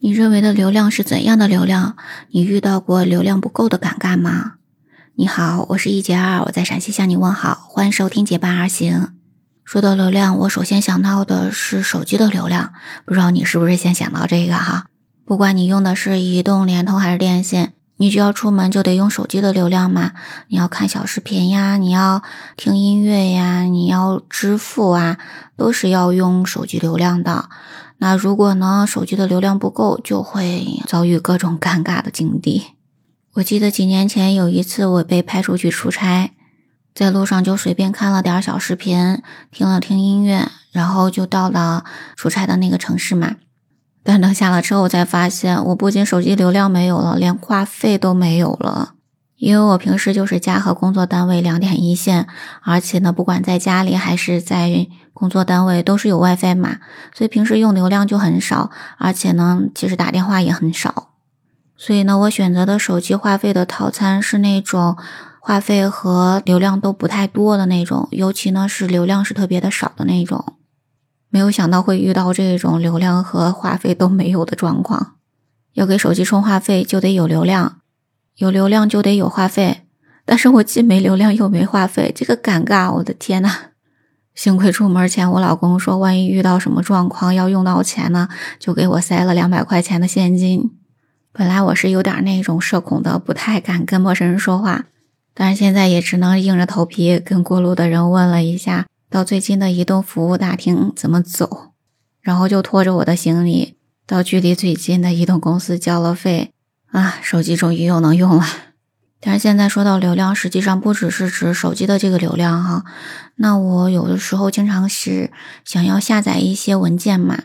你认为的流量是怎样的流量？你遇到过流量不够的尴尬吗？你好，我是一杰二，我在陕西向你问好，欢迎收听结伴而行。说到流量，我首先想到的是手机的流量，不知道你是不是先想到这个哈？不管你用的是移动、联通还是电信，你只要出门就得用手机的流量嘛。你要看小视频呀，你要听音乐呀，你要支付啊，都是要用手机流量的。那如果呢，手机的流量不够，就会遭遇各种尴尬的境地。我记得几年前有一次，我被派出去出差，在路上就随便看了点小视频，听了听音乐，然后就到了出差的那个城市嘛。但等下了车后，才发现我不仅手机流量没有了，连话费都没有了。因为我平时就是家和工作单位两点一线，而且呢，不管在家里还是在工作单位，都是有 WiFi 嘛，所以平时用流量就很少，而且呢，其实打电话也很少。所以呢，我选择的手机话费的套餐是那种话费和流量都不太多的那种，尤其呢是流量是特别的少的那种。没有想到会遇到这种流量和话费都没有的状况，要给手机充话费就得有流量。有流量就得有话费，但是我既没流量又没话费，这个尴尬，我的天呐！幸亏出门前我老公说，万一遇到什么状况要用到钱呢，就给我塞了两百块钱的现金。本来我是有点那种社恐的，不太敢跟陌生人说话，但是现在也只能硬着头皮跟过路的人问了一下，到最近的移动服务大厅怎么走，然后就拖着我的行李到距离最近的移动公司交了费。啊，手机终于又能用了。但是现在说到流量，实际上不只是指手机的这个流量哈。那我有的时候经常是想要下载一些文件嘛，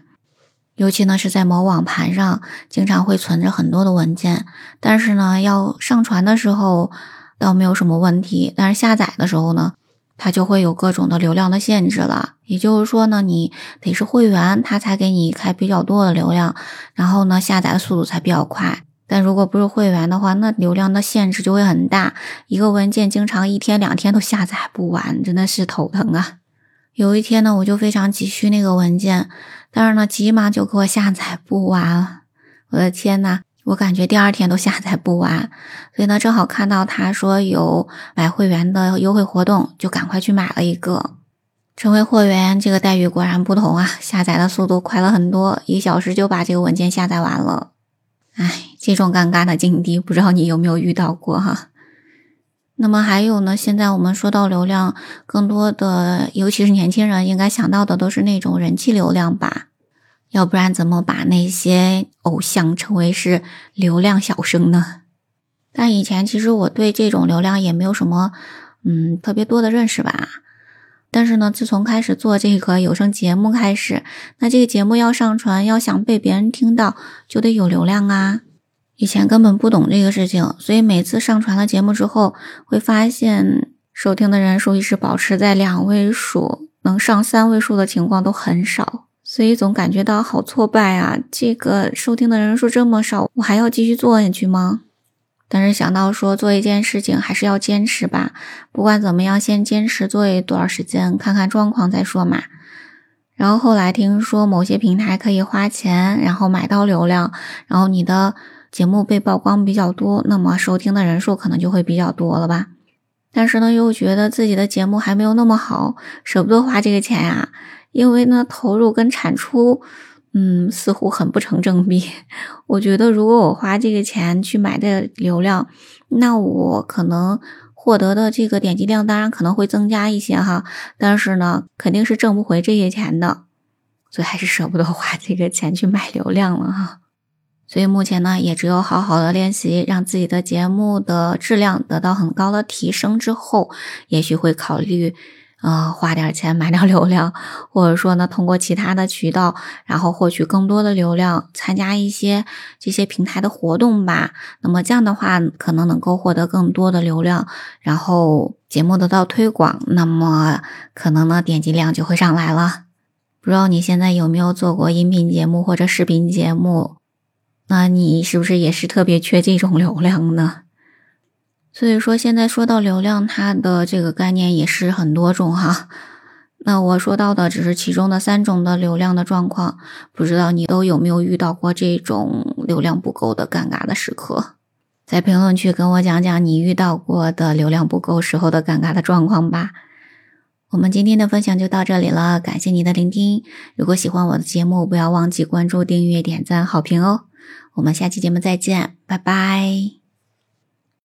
尤其呢是在某网盘上，经常会存着很多的文件。但是呢，要上传的时候倒没有什么问题，但是下载的时候呢，它就会有各种的流量的限制了。也就是说呢，你得是会员，它才给你开比较多的流量，然后呢，下载的速度才比较快。但如果不是会员的话，那流量的限制就会很大，一个文件经常一天两天都下载不完，真的是头疼啊！有一天呢，我就非常急需那个文件，但是呢，急忙就给我下载不完，我的天呐，我感觉第二天都下载不完，所以呢，正好看到他说有买会员的优惠活动，就赶快去买了一个。成为会员，这个待遇果然不同啊，下载的速度快了很多，一小时就把这个文件下载完了。唉，这种尴尬的境地，不知道你有没有遇到过哈？那么还有呢？现在我们说到流量，更多的，尤其是年轻人，应该想到的都是那种人气流量吧？要不然怎么把那些偶像称为是流量小生呢？但以前其实我对这种流量也没有什么，嗯，特别多的认识吧。但是呢，自从开始做这个有声节目开始，那这个节目要上传，要想被别人听到，就得有流量啊。以前根本不懂这个事情，所以每次上传了节目之后，会发现收听的人数一直保持在两位数，能上三位数的情况都很少，所以总感觉到好挫败啊！这个收听的人数这么少，我还要继续做下去吗？但是想到说做一件事情还是要坚持吧，不管怎么样，先坚持做一段时间，看看状况再说嘛。然后后来听说某些平台可以花钱，然后买到流量，然后你的节目被曝光比较多，那么收听的人数可能就会比较多了吧。但是呢，又觉得自己的节目还没有那么好，舍不得花这个钱呀，因为呢，投入跟产出。嗯，似乎很不成正比。我觉得，如果我花这个钱去买的流量，那我可能获得的这个点击量当然可能会增加一些哈，但是呢，肯定是挣不回这些钱的，所以还是舍不得花这个钱去买流量了哈。所以目前呢，也只有好好的练习，让自己的节目的质量得到很高的提升之后，也许会考虑。啊，花点钱买点流量，或者说呢，通过其他的渠道，然后获取更多的流量，参加一些这些平台的活动吧。那么这样的话，可能能够获得更多的流量，然后节目得到推广，那么可能呢，点击量就会上来了。不知道你现在有没有做过音频节目或者视频节目？那你是不是也是特别缺这种流量呢？所以说，现在说到流量，它的这个概念也是很多种哈。那我说到的只是其中的三种的流量的状况，不知道你都有没有遇到过这种流量不够的尴尬的时刻？在评论区跟我讲讲你遇到过的流量不够时候的尴尬的状况吧。我们今天的分享就到这里了，感谢你的聆听。如果喜欢我的节目，不要忘记关注、订阅、点赞、好评哦。我们下期节目再见，拜拜。